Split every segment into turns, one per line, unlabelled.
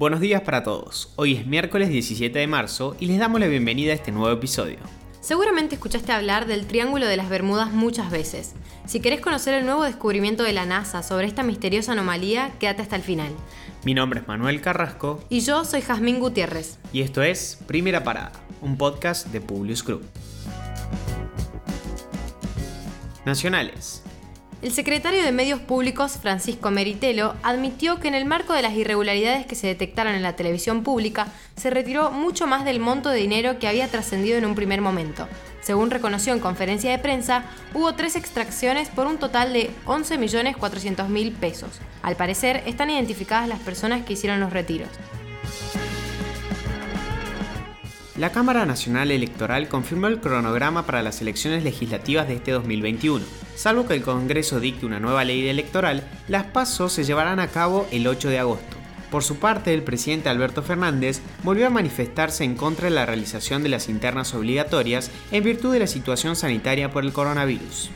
Buenos días para todos. Hoy es miércoles 17 de marzo y les damos la bienvenida a este nuevo episodio.
Seguramente escuchaste hablar del Triángulo de las Bermudas muchas veces. Si querés conocer el nuevo descubrimiento de la NASA sobre esta misteriosa anomalía, quédate hasta el final.
Mi nombre es Manuel Carrasco.
Y yo soy Jazmín Gutiérrez.
Y esto es Primera Parada, un podcast de Publius Group. Nacionales.
El secretario de Medios Públicos, Francisco Meritelo, admitió que en el marco de las irregularidades que se detectaron en la televisión pública, se retiró mucho más del monto de dinero que había trascendido en un primer momento. Según reconoció en conferencia de prensa, hubo tres extracciones por un total de 11.400.000 pesos. Al parecer, están identificadas las personas que hicieron los retiros.
La Cámara Nacional Electoral confirmó el cronograma para las elecciones legislativas de este 2021. Salvo que el Congreso dicte una nueva ley electoral, las pasos se llevarán a cabo el 8 de agosto. Por su parte, el presidente Alberto Fernández volvió a manifestarse en contra de la realización de las internas obligatorias en virtud de la situación sanitaria por el coronavirus.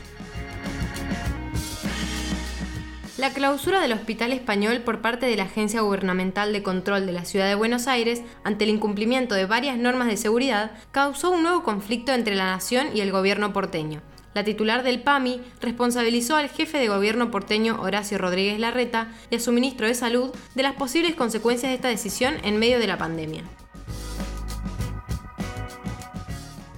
La clausura del Hospital Español por parte de la Agencia Gubernamental de Control de la Ciudad de Buenos Aires ante el incumplimiento de varias normas de seguridad causó un nuevo conflicto entre la nación y el gobierno porteño. La titular del PAMI responsabilizó al jefe de gobierno porteño Horacio Rodríguez Larreta y a su ministro de Salud de las posibles consecuencias de esta decisión en medio de la pandemia.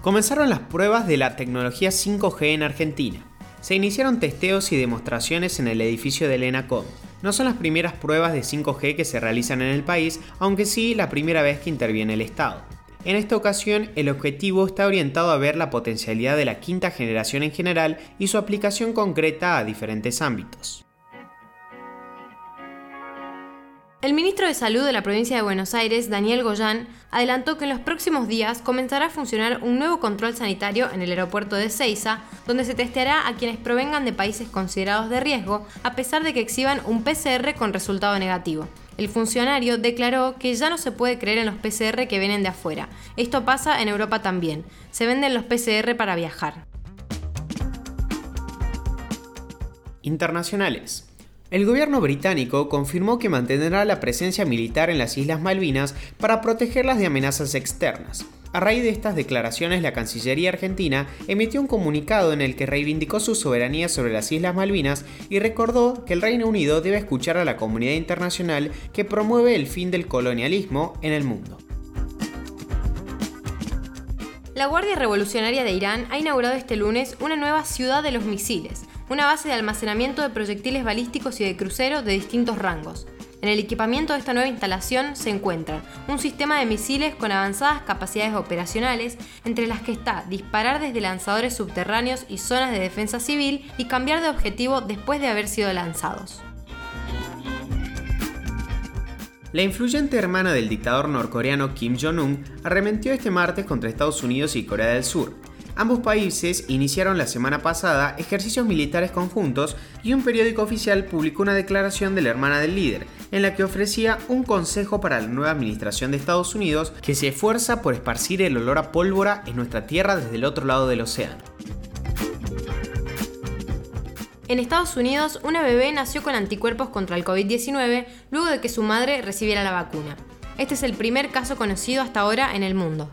Comenzaron las pruebas de la tecnología 5G en Argentina se iniciaron testeos y demostraciones en el edificio del ENACOM. No son las primeras pruebas de 5G que se realizan en el país, aunque sí la primera vez que interviene el Estado. En esta ocasión, el objetivo está orientado a ver la potencialidad de la quinta generación en general y su aplicación concreta a diferentes ámbitos.
El ministro de Salud de la provincia de Buenos Aires, Daniel Goyán, adelantó que en los próximos días comenzará a funcionar un nuevo control sanitario en el aeropuerto de Ceiza, donde se testeará a quienes provengan de países considerados de riesgo, a pesar de que exhiban un PCR con resultado negativo. El funcionario declaró que ya no se puede creer en los PCR que vienen de afuera. Esto pasa en Europa también. Se venden los PCR para viajar.
Internacionales. El gobierno británico confirmó que mantendrá la presencia militar en las Islas Malvinas para protegerlas de amenazas externas. A raíz de estas declaraciones, la Cancillería argentina emitió un comunicado en el que reivindicó su soberanía sobre las Islas Malvinas y recordó que el Reino Unido debe escuchar a la comunidad internacional que promueve el fin del colonialismo en el mundo.
La Guardia Revolucionaria de Irán ha inaugurado este lunes una nueva ciudad de los misiles, una base de almacenamiento de proyectiles balísticos y de crucero de distintos rangos. En el equipamiento de esta nueva instalación se encuentran un sistema de misiles con avanzadas capacidades operacionales, entre las que está disparar desde lanzadores subterráneos y zonas de defensa civil y cambiar de objetivo después de haber sido lanzados.
La influyente hermana del dictador norcoreano Kim Jong-un arremetió este martes contra Estados Unidos y Corea del Sur, Ambos países iniciaron la semana pasada ejercicios militares conjuntos y un periódico oficial publicó una declaración de la hermana del líder, en la que ofrecía un consejo para la nueva administración de Estados Unidos que se esfuerza por esparcir el olor a pólvora en nuestra tierra desde el otro lado del océano.
En Estados Unidos, una bebé nació con anticuerpos contra el COVID-19 luego de que su madre recibiera la vacuna. Este es el primer caso conocido hasta ahora en el mundo.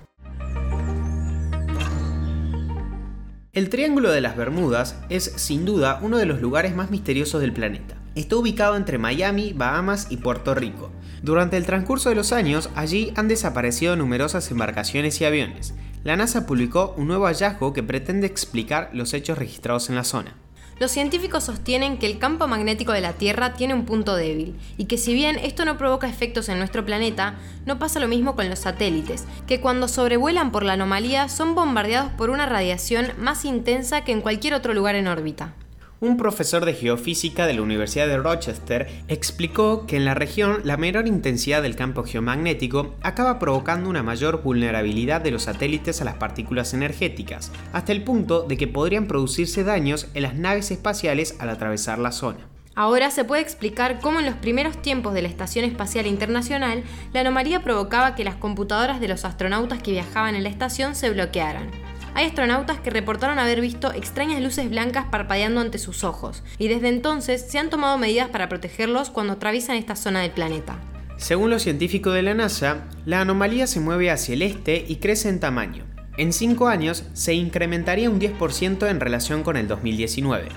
El Triángulo de las Bermudas es sin duda uno de los lugares más misteriosos del planeta. Está ubicado entre Miami, Bahamas y Puerto Rico. Durante el transcurso de los años, allí han desaparecido numerosas embarcaciones y aviones. La NASA publicó un nuevo hallazgo que pretende explicar los hechos registrados en la zona.
Los científicos sostienen que el campo magnético de la Tierra tiene un punto débil y que si bien esto no provoca efectos en nuestro planeta, no pasa lo mismo con los satélites, que cuando sobrevuelan por la anomalía son bombardeados por una radiación más intensa que en cualquier otro lugar en órbita.
Un profesor de geofísica de la Universidad de Rochester explicó que en la región la menor intensidad del campo geomagnético acaba provocando una mayor vulnerabilidad de los satélites a las partículas energéticas, hasta el punto de que podrían producirse daños en las naves espaciales al atravesar la zona.
Ahora se puede explicar cómo en los primeros tiempos de la Estación Espacial Internacional la anomalía provocaba que las computadoras de los astronautas que viajaban en la estación se bloquearan. Hay astronautas que reportaron haber visto extrañas luces blancas parpadeando ante sus ojos, y desde entonces se han tomado medidas para protegerlos cuando atraviesan esta zona del planeta.
Según los científicos de la NASA, la anomalía se mueve hacia el este y crece en tamaño. En 5 años se incrementaría un 10% en relación con el 2019.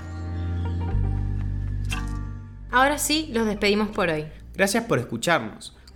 Ahora sí, los despedimos por hoy.
Gracias por escucharnos.